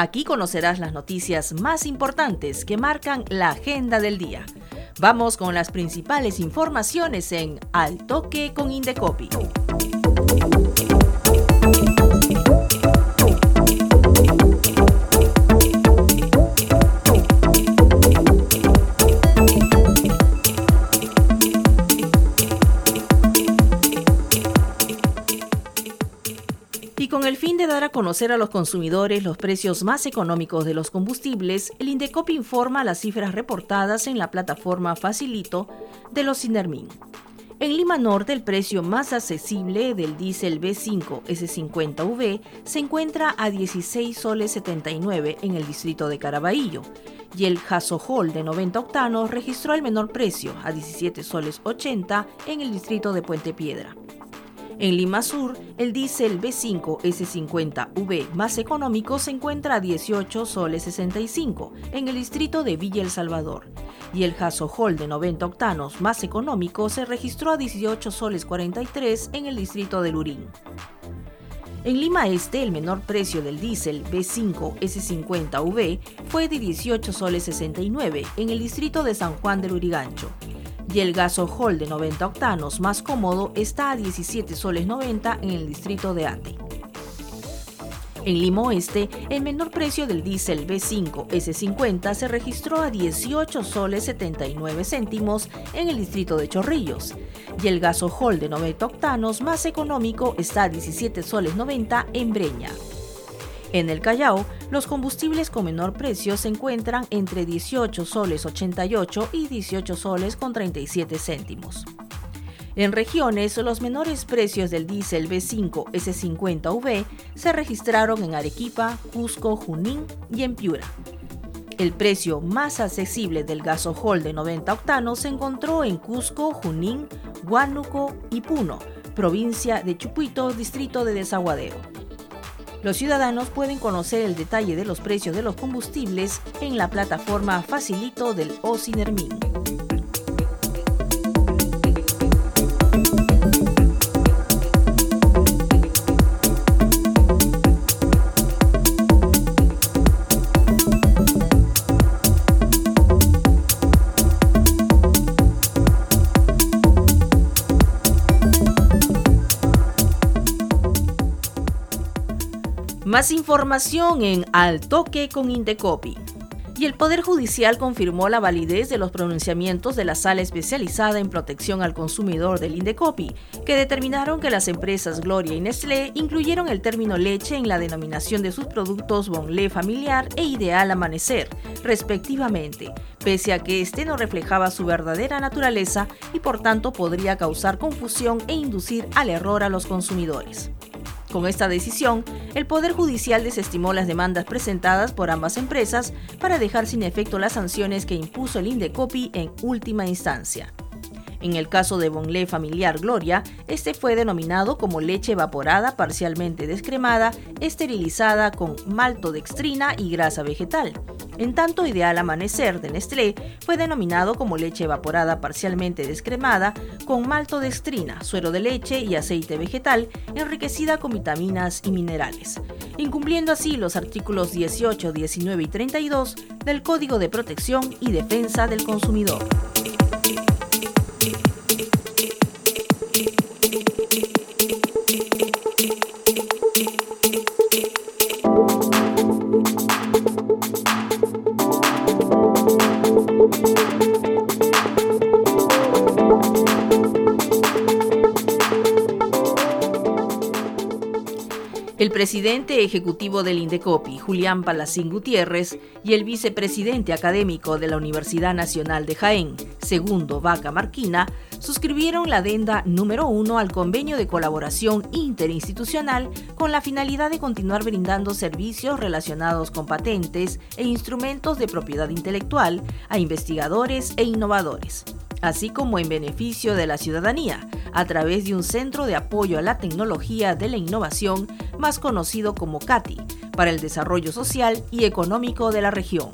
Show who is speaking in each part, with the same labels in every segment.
Speaker 1: Aquí conocerás las noticias más importantes que marcan la agenda del día. Vamos con las principales informaciones en Al Toque con Indecopi. Dar a conocer a los consumidores los precios más económicos de los combustibles, el Indecop informa las cifras reportadas en la plataforma Facilito de los Sinermin. En Lima Norte, el precio más accesible del diésel B5 S50V se encuentra a 16 soles 79 en el distrito de Caraballo y el Jasojol de 90 octanos registró el menor precio a 17 soles 80 en el distrito de Puente Piedra. En Lima Sur, el diésel B5 S50V más económico se encuentra a 18 soles 65 en el distrito de Villa El Salvador y el Jasojol de 90 octanos más económico se registró a 18 soles 43 en el distrito de Lurín. En Lima Este, el menor precio del diésel B5 S50V fue de 18 soles 69 en el distrito de San Juan del Urigancho y el gasojol de 90 octanos más cómodo está a 17 soles 90 en el distrito de Ate. En Lima Oeste, el menor precio del diésel B5 S50 se registró a 18 soles 79 céntimos en el distrito de Chorrillos y el gasojol de 90 octanos más económico está a 17 soles 90 en Breña. En el Callao, los combustibles con menor precio se encuentran entre 18 soles 88 y 18 soles con 37 céntimos. En regiones, los menores precios del diésel B5 S50V se registraron en Arequipa, Cusco, Junín y en Piura. El precio más accesible del gasojol de 90 octanos se encontró en Cusco, Junín, Huánuco y Puno, provincia de Chucuito, distrito de Desaguadero. Los ciudadanos pueden conocer el detalle de los precios de los combustibles en la plataforma Facilito del OCINERMIN. Más información en Al Toque con Indecopi. Y el Poder Judicial confirmó la validez de los pronunciamientos de la Sala Especializada en Protección al Consumidor del Indecopi, que determinaron que las empresas Gloria y Nestlé incluyeron el término leche en la denominación de sus productos Bonlé Familiar e Ideal Amanecer, respectivamente, pese a que este no reflejaba su verdadera naturaleza y por tanto podría causar confusión e inducir al error a los consumidores. Con esta decisión, el Poder Judicial desestimó las demandas presentadas por ambas empresas para dejar sin efecto las sanciones que impuso el Indecopi en última instancia. En el caso de Bonlé Familiar Gloria, este fue denominado como leche evaporada parcialmente descremada, esterilizada con maltodextrina y grasa vegetal. En tanto, Ideal Amanecer de Nestlé fue denominado como leche evaporada parcialmente descremada con maltodextrina, suero de leche y aceite vegetal enriquecida con vitaminas y minerales, incumpliendo así los artículos 18, 19 y 32 del Código de Protección y Defensa del Consumidor. Presidente ejecutivo del Indecopi, Julián Palacín Gutiérrez, y el vicepresidente académico de la Universidad Nacional de Jaén, Segundo Vaca Marquina, suscribieron la adenda número uno al convenio de colaboración interinstitucional con la finalidad de continuar brindando servicios relacionados con patentes e instrumentos de propiedad intelectual a investigadores e innovadores así como en beneficio de la ciudadanía, a través de un centro de apoyo a la tecnología de la innovación, más conocido como CATI, para el desarrollo social y económico de la región.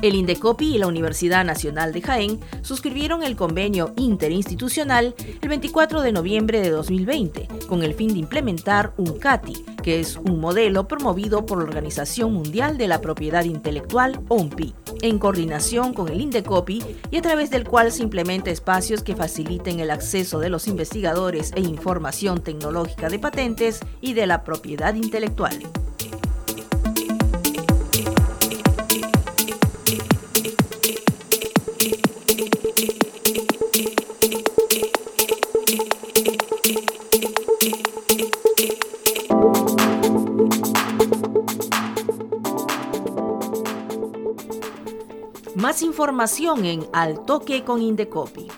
Speaker 1: El Indecopi y la Universidad Nacional de Jaén suscribieron el convenio interinstitucional el 24 de noviembre de 2020 con el fin de implementar un CATI, que es un modelo promovido por la Organización Mundial de la Propiedad Intelectual, OMPI, en coordinación con el Indecopi y a través del cual se implementa espacios que faciliten el acceso de los investigadores e información tecnológica de patentes y de la propiedad intelectual. Información en Al Toque con Indecopi.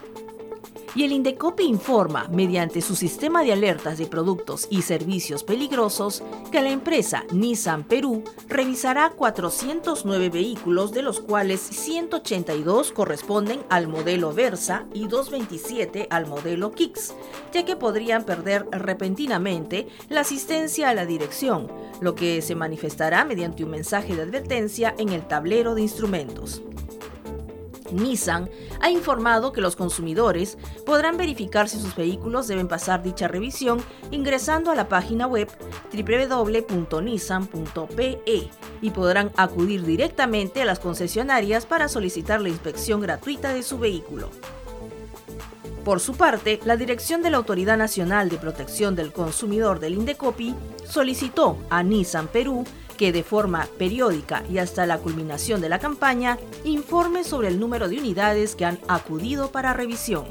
Speaker 1: Y el Indecopi informa, mediante su sistema de alertas de productos y servicios peligrosos, que la empresa Nissan Perú revisará 409 vehículos, de los cuales 182 corresponden al modelo Versa y 227 al modelo Kicks, ya que podrían perder repentinamente la asistencia a la dirección, lo que se manifestará mediante un mensaje de advertencia en el tablero de instrumentos. Nissan ha informado que los consumidores podrán verificar si sus vehículos deben pasar dicha revisión ingresando a la página web www.nissan.pe y podrán acudir directamente a las concesionarias para solicitar la inspección gratuita de su vehículo. Por su parte, la dirección de la Autoridad Nacional de Protección del Consumidor del Indecopi solicitó a Nissan Perú que de forma periódica y hasta la culminación de la campaña informe sobre el número de unidades que han acudido para revisión.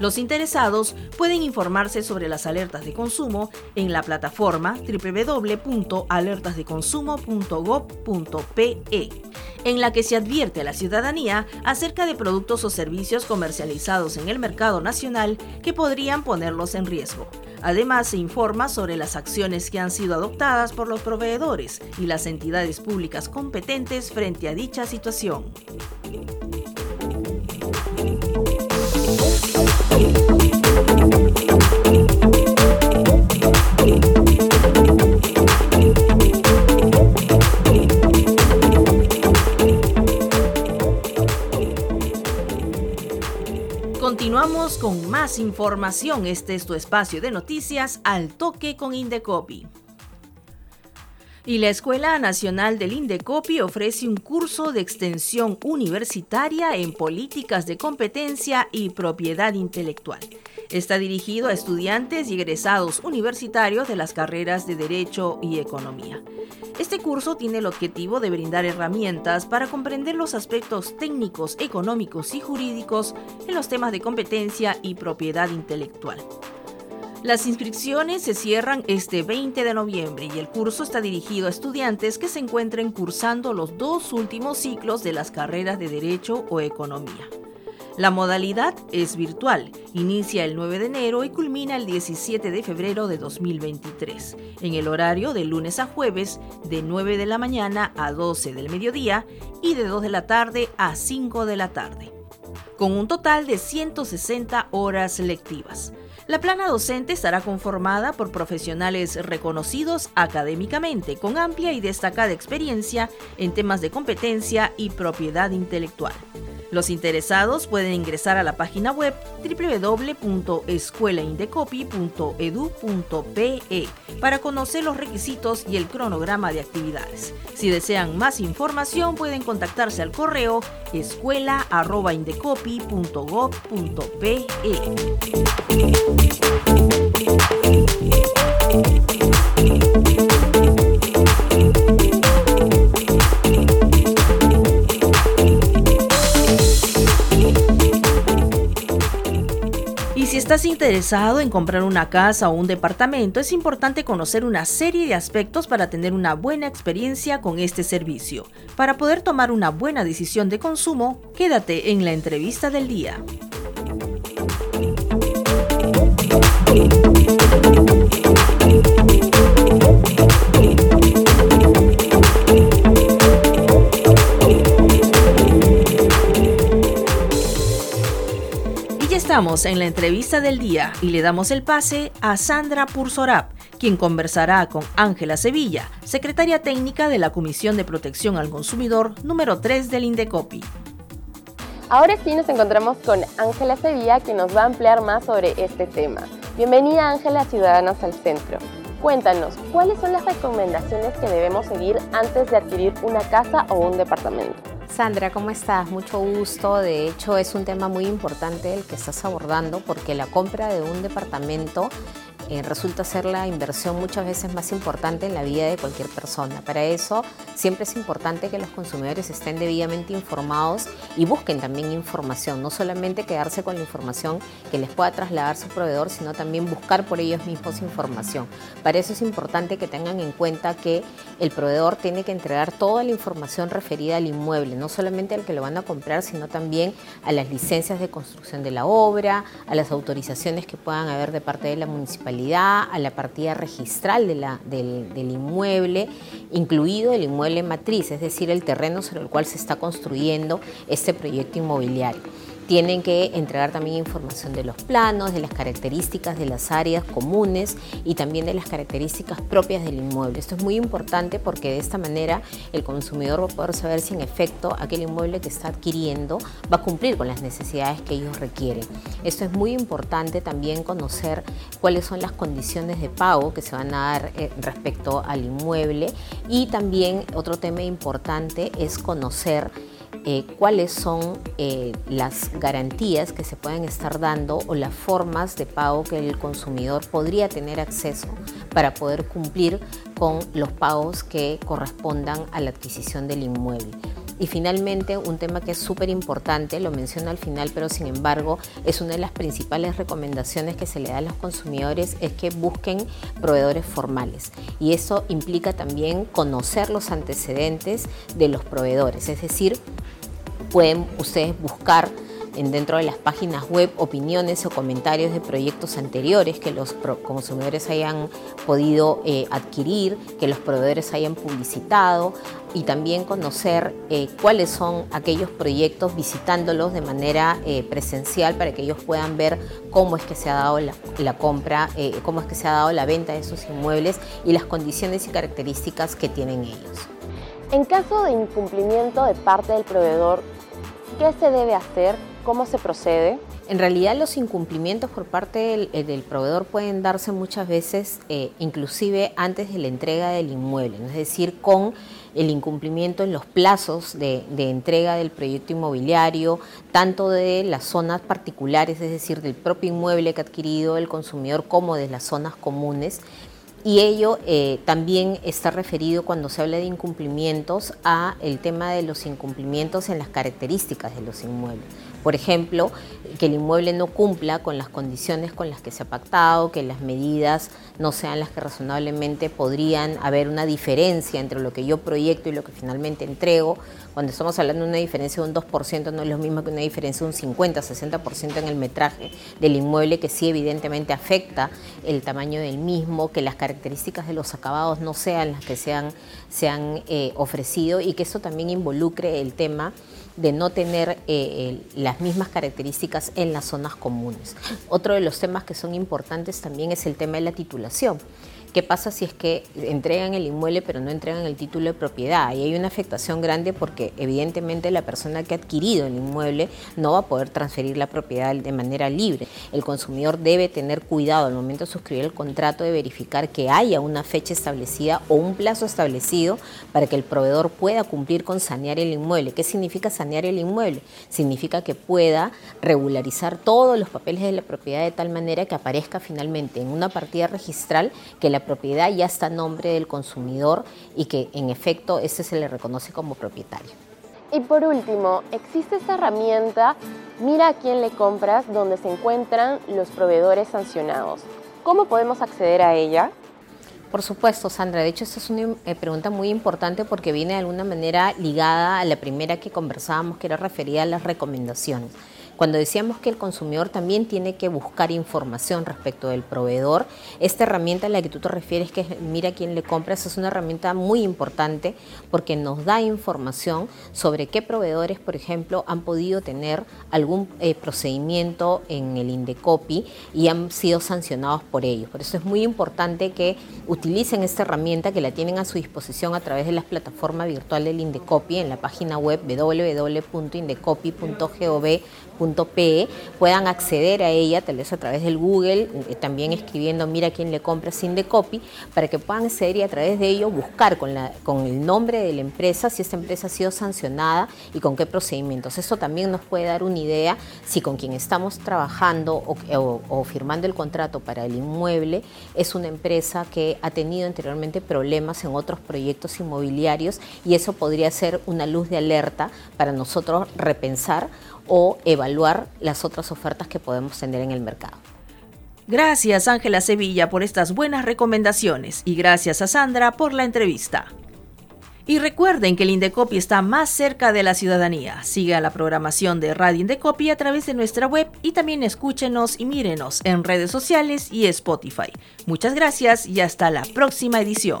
Speaker 1: Los interesados pueden informarse sobre las alertas de consumo en la plataforma www.alertasdeconsumo.gov.pe, en la que se advierte a la ciudadanía acerca de productos o servicios comercializados en el mercado nacional que podrían ponerlos en riesgo. Además, se informa sobre las acciones que han sido adoptadas por los proveedores y las entidades públicas competentes frente a dicha situación. Con más información. Este es tu espacio de noticias al toque con Indecopi. Y la Escuela Nacional del Indecopi ofrece un curso de extensión universitaria en políticas de competencia y propiedad intelectual. Está dirigido a estudiantes y egresados universitarios de las carreras de Derecho y Economía. Este curso tiene el objetivo de brindar herramientas para comprender los aspectos técnicos, económicos y jurídicos en los temas de competencia y propiedad intelectual. Las inscripciones se cierran este 20 de noviembre y el curso está dirigido a estudiantes que se encuentren cursando los dos últimos ciclos de las carreras de Derecho o Economía. La modalidad es virtual, inicia el 9 de enero y culmina el 17 de febrero de 2023, en el horario de lunes a jueves de 9 de la mañana a 12 del mediodía y de 2 de la tarde a 5 de la tarde, con un total de 160 horas lectivas. La plana docente estará conformada por profesionales reconocidos académicamente con amplia y destacada experiencia en temas de competencia y propiedad intelectual. Los interesados pueden ingresar a la página web www.escuelaindecopi.edu.pe para conocer los requisitos y el cronograma de actividades. Si desean más información pueden contactarse al correo escuela.indecopi.gov.pe. interesado en comprar una casa o un departamento, es importante conocer una serie de aspectos para tener una buena experiencia con este servicio. Para poder tomar una buena decisión de consumo, quédate en la entrevista del día. Estamos en la entrevista del día y le damos el pase a Sandra Pursorap, quien conversará con Ángela Sevilla, secretaria técnica de la Comisión de Protección al Consumidor número 3 del Indecopi.
Speaker 2: Ahora sí nos encontramos con Ángela Sevilla, que nos va a ampliar más sobre este tema. Bienvenida Ángela, Ciudadanos al Centro. Cuéntanos, ¿cuáles son las recomendaciones que debemos seguir antes de adquirir una casa o un departamento?
Speaker 3: Sandra, ¿cómo estás? Mucho gusto. De hecho, es un tema muy importante el que estás abordando porque la compra de un departamento eh, resulta ser la inversión muchas veces más importante en la vida de cualquier persona. Para eso siempre es importante que los consumidores estén debidamente informados y busquen también información, no solamente quedarse con la información que les pueda trasladar su proveedor, sino también buscar por ellos mismos información. Para eso es importante que tengan en cuenta que el proveedor tiene que entregar toda la información referida al inmueble, no solamente al que lo van a comprar, sino también a las licencias de construcción de la obra, a las autorizaciones que puedan haber de parte de la municipalidad a la partida registral del, del, inmueble, incluido el inmueble matriz, es decir, el terreno sobre el cual se está construyendo este proyecto inmobiliario. Tienen que entregar también información de los planos, de las características de las áreas comunes y también de las características propias del inmueble. Esto es muy importante porque de esta manera el consumidor va a poder saber si en efecto aquel inmueble que está adquiriendo va a cumplir con las necesidades que ellos requieren. Esto es muy importante también conocer cuáles son las condiciones de pago que se van a dar eh, respecto al inmueble y también otro tema importante es conocer eh, cuáles son eh, las garantías que se pueden estar dando o las formas de pago que el consumidor podría tener acceso para poder cumplir con los pagos que correspondan a la adquisición del inmueble. Y finalmente, un tema que es súper importante, lo menciono al final, pero sin embargo es una de las principales recomendaciones que se le da a los consumidores, es que busquen proveedores formales. Y eso implica también conocer los antecedentes de los proveedores, es decir, pueden ustedes buscar en dentro de las páginas web opiniones o comentarios de proyectos anteriores que los consumidores hayan podido eh, adquirir, que los proveedores hayan publicitado y también conocer eh, cuáles son aquellos proyectos visitándolos de manera eh, presencial para que ellos puedan ver cómo es que se ha dado la, la compra, cómo es que se ha dado la venta de esos inmuebles y las condiciones y características que tienen ellos.
Speaker 2: En caso de incumplimiento de parte del proveedor, ¿qué se debe hacer ¿Cómo se procede?
Speaker 3: En realidad los incumplimientos por parte del, eh, proveedor pueden darse muchas veces eh, inclusive antes de la entrega del inmueble, es decir, con el incumplimiento en los plazos de, de, entrega del proyecto inmobiliario, tanto de las zonas particulares, es decir, del propio inmueble que ha adquirido el consumidor, como de las zonas comunes. Y ello eh, también está referido cuando se habla de incumplimientos a el tema de los incumplimientos en las características de los inmuebles. Por ejemplo, que el inmueble no cumpla con las condiciones con las que se ha pactado, que las medidas no sean las que razonablemente podrían haber una diferencia entre lo que yo proyecto y lo que finalmente entrego. Cuando estamos hablando de una diferencia de un 2%, no es lo mismo que una diferencia de un 50, 60% en el metraje del inmueble, que sí evidentemente afecta el tamaño del mismo, que las características de los acabados no sean las que se han, eh, ofrecido y que eso también involucre el tema de no tener eh, las mismas características en las zonas comunes. Otro de los temas que son importantes también es el tema de la titulación. ¿Qué pasa si es que entregan el inmueble pero no entregan el título de propiedad? Y hay una afectación grande porque evidentemente la persona que ha adquirido el inmueble no va a poder transferir la propiedad de manera libre. El consumidor debe tener cuidado al momento de suscribir el contrato de verificar que haya una fecha establecida o un plazo establecido para que el proveedor pueda cumplir con sanear el inmueble. ¿Qué significa sanear el inmueble? Significa que pueda regularizar todos los papeles de la propiedad de tal manera que aparezca finalmente en una partida registral que la propiedad ya está a nombre del consumidor y que en efecto ese se le reconoce como propietario.
Speaker 2: Y por último, existe esta herramienta Mira a quién le compras donde se encuentran los proveedores sancionados. ¿Cómo podemos acceder a ella?
Speaker 3: Por supuesto, Sandra. De hecho, esta es una eh, pregunta muy importante porque viene de alguna manera ligada a la primera que conversábamos, que era referida a las recomendaciones. Cuando decíamos que el consumidor también tiene que buscar información respecto del proveedor, esta herramienta a la que tú te refieres, que es mira quién le compras, es una herramienta muy importante porque nos da información sobre qué proveedores, por ejemplo, han podido tener algún eh, procedimiento en el Indecopi y han sido sancionados por ello. Por eso es muy importante que utilicen esta herramienta que la tienen a su disposición a través de la plataforma virtual del Indecopi en la página web puedan acceder a ella, tal vez a través del Google, eh, también escribiendo mira quién le compra sin de copy, para que puedan acceder y a través de ello buscar con, la, con el nombre de la empresa si esta empresa ha sido sancionada y con qué procedimientos. Eso también nos puede dar una idea si con quien estamos trabajando o, o firmando el contrato para el inmueble es una empresa que ha tenido anteriormente problemas en otros proyectos inmobiliarios y eso podría ser una luz de alerta para nosotros repensar o evaluar las otras ofertas que podemos tener en el mercado.
Speaker 1: Gracias Ángela Sevilla por estas buenas recomendaciones y gracias a Sandra por la entrevista. Y recuerden que el Indecopi está más cerca de la ciudadanía. Siga la programación de Radio Indecopi a través de nuestra web y también escúchenos y mírenos en redes sociales y Spotify. Muchas gracias y hasta la próxima edición.